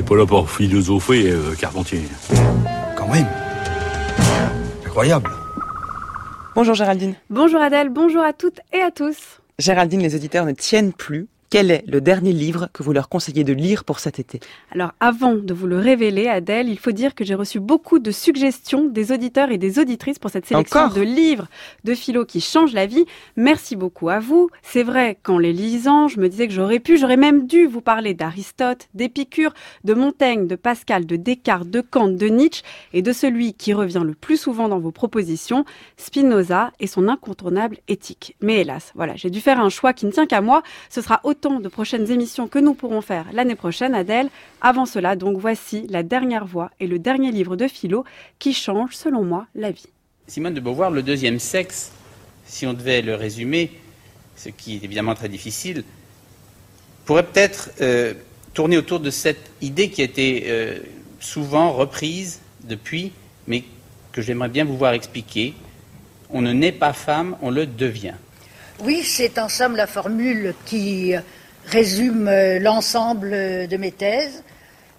n'est pas là pour philosopher, euh, Carpentier. Quand même. Incroyable. Bonjour Géraldine. Bonjour Adèle, bonjour à toutes et à tous. Géraldine, les auditeurs ne tiennent plus. Quel est le dernier livre que vous leur conseillez de lire pour cet été? Alors avant de vous le révéler, Adèle, il faut dire que j'ai reçu beaucoup de suggestions des auditeurs et des auditrices pour cette sélection Encore? de livres de philo qui changent la vie. Merci beaucoup à vous. C'est vrai qu'en les lisant, je me disais que j'aurais pu, j'aurais même dû vous parler d'Aristote, d'Épicure, de Montaigne, de Pascal, de Descartes, de Kant, de Nietzsche et de celui qui revient le plus souvent dans vos propositions, Spinoza et son incontournable éthique. Mais hélas, voilà, j'ai dû faire un choix qui ne tient qu'à moi. Ce sera autant de prochaines émissions que nous pourrons faire l'année prochaine, Adèle. Avant cela, donc voici La dernière voix et le dernier livre de philo qui change, selon moi, la vie. Simone de Beauvoir, le deuxième sexe, si on devait le résumer, ce qui est évidemment très difficile, pourrait peut-être euh, tourner autour de cette idée qui a été euh, souvent reprise depuis, mais que j'aimerais bien vous voir expliquer. On ne naît pas femme, on le devient. Oui, c'est en somme la formule qui résume euh, l'ensemble de mes thèses.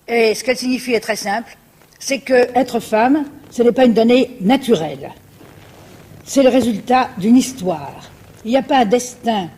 Et ce qu'elle signifie est très simple, c'est que être femme, ce n'est pas une donnée naturelle. C'est le résultat d'une histoire. Il n'y a pas un destin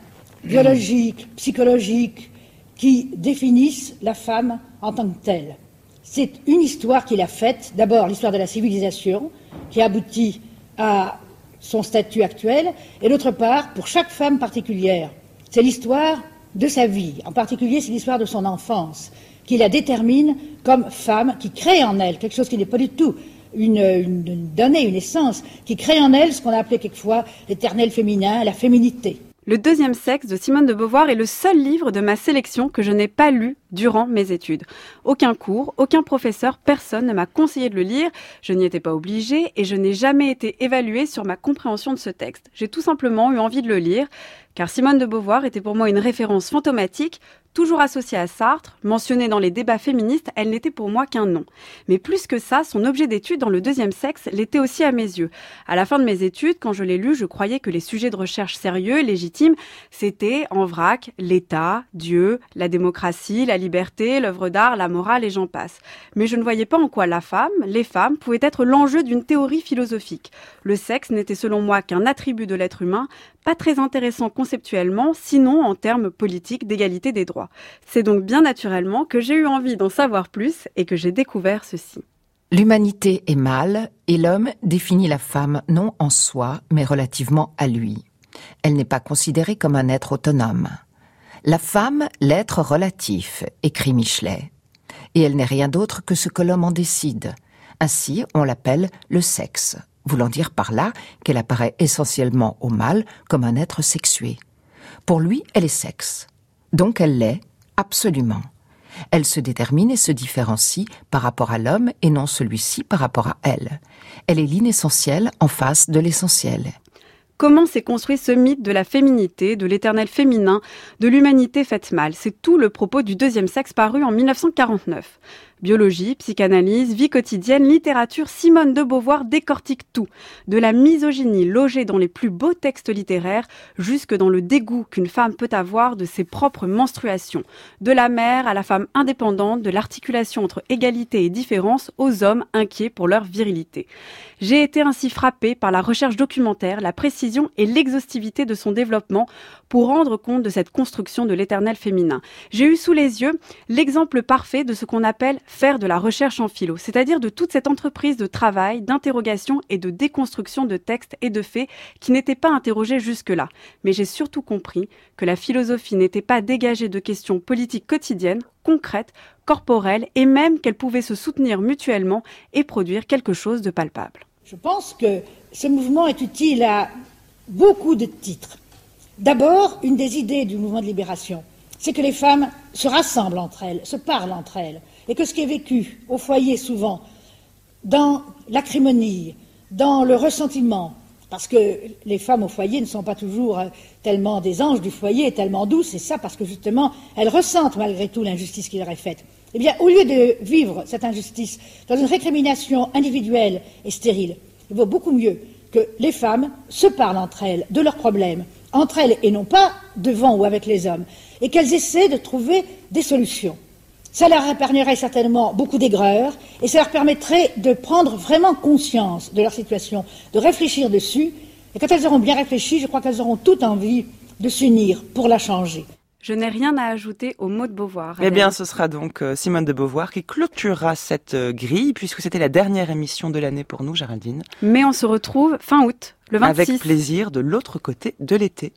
biologique, psychologique, qui définisse la femme en tant que telle. C'est une histoire qu'il a faite, d'abord l'histoire de la civilisation, qui aboutit à son statut actuel, et d'autre part, pour chaque femme particulière, c'est l'histoire de sa vie, en particulier c'est l'histoire de son enfance, qui la détermine comme femme, qui crée en elle quelque chose qui n'est pas du tout une, une- une donnée, une essence, qui crée en elle ce qu'on a appelé quelquefois l'éternel féminin, la féminité. Le deuxième sexe de Simone de Beauvoir est le seul livre de ma sélection que je n'ai pas lu durant mes études. Aucun cours, aucun professeur, personne ne m'a conseillé de le lire, je n'y étais pas obligée et je n'ai jamais été évaluée sur ma compréhension de ce texte. J'ai tout simplement eu envie de le lire, car Simone de Beauvoir était pour moi une référence fantomatique, toujours associée à Sartre, mentionnée dans les débats féministes, elle n'était pour moi qu'un nom. Mais plus que ça, son objet d'étude dans le deuxième sexe l'était aussi à mes yeux. À la fin de mes études, quand je l'ai lu, je croyais que les sujets de recherche sérieux, légitimes, c'était en vrac l'État, Dieu, la démocratie, la liberté, l'œuvre d'art, la morale et j'en passe. Mais je ne voyais pas en quoi la femme, les femmes, pouvaient être l'enjeu d'une théorie philosophique. Le sexe n'était selon moi qu'un attribut de l'être humain, pas très intéressant conceptuellement, sinon en termes politiques d'égalité des droits. C'est donc bien naturellement que j'ai eu envie d'en savoir plus et que j'ai découvert ceci. L'humanité est mâle et l'homme définit la femme non en soi, mais relativement à lui. Elle n'est pas considérée comme un être autonome. La femme, l'être relatif, écrit Michelet. Et elle n'est rien d'autre que ce que l'homme en décide. Ainsi, on l'appelle le sexe, voulant dire par là qu'elle apparaît essentiellement au mâle comme un être sexué. Pour lui, elle est sexe. Donc elle l'est, absolument. Elle se détermine et se différencie par rapport à l'homme et non celui-ci par rapport à elle. Elle est l'inessentiel en face de l'essentiel. Comment s'est construit ce mythe de la féminité, de l'éternel féminin, de l'humanité faite mâle? C'est tout le propos du deuxième sexe paru en 1949. Biologie, psychanalyse, vie quotidienne, littérature, Simone de Beauvoir décortique tout. De la misogynie logée dans les plus beaux textes littéraires jusque dans le dégoût qu'une femme peut avoir de ses propres menstruations. De la mère à la femme indépendante, de l'articulation entre égalité et différence aux hommes inquiets pour leur virilité. J'ai été ainsi frappée par la recherche documentaire, la précision et l'exhaustivité de son développement pour rendre compte de cette construction de l'éternel féminin. J'ai eu sous les yeux l'exemple parfait de ce qu'on appelle faire de la recherche en philo, c'est-à-dire de toute cette entreprise de travail, d'interrogation et de déconstruction de textes et de faits qui n'étaient pas interrogés jusque-là. Mais j'ai surtout compris que la philosophie n'était pas dégagée de questions politiques quotidiennes, concrètes, corporelles, et même qu'elles pouvaient se soutenir mutuellement et produire quelque chose de palpable. Je pense que ce mouvement est utile à beaucoup de titres. D'abord, une des idées du mouvement de libération, c'est que les femmes se rassemblent entre elles, se parlent entre elles, et que ce qui est vécu au foyer souvent, dans l'acrimonie, dans le ressentiment, parce que les femmes au foyer ne sont pas toujours euh, tellement des anges du foyer, tellement douces, c'est ça parce que justement, elles ressentent malgré tout l'injustice qui leur est faite. Eh bien, au lieu de vivre cette injustice dans une récrimination individuelle et stérile, il vaut beaucoup mieux que les femmes se parlent entre elles de leurs problèmes, entre elles et non pas devant ou avec les hommes, et qu'elles essaient de trouver des solutions. Ça leur épargnerait certainement beaucoup d'aigreur et ça leur permettrait de prendre vraiment conscience de leur situation, de réfléchir dessus. Et quand elles auront bien réfléchi, je crois qu'elles auront toute envie de s'unir pour la changer. Je n'ai rien à ajouter au mot de Beauvoir. Eh bien, ce sera donc euh, Simone de Beauvoir qui clôturera cette euh, grille, puisque c'était la dernière émission de l'année pour nous, Géraldine. Mais on se retrouve fin août, le 26. Avec plaisir de l'autre côté de l'été.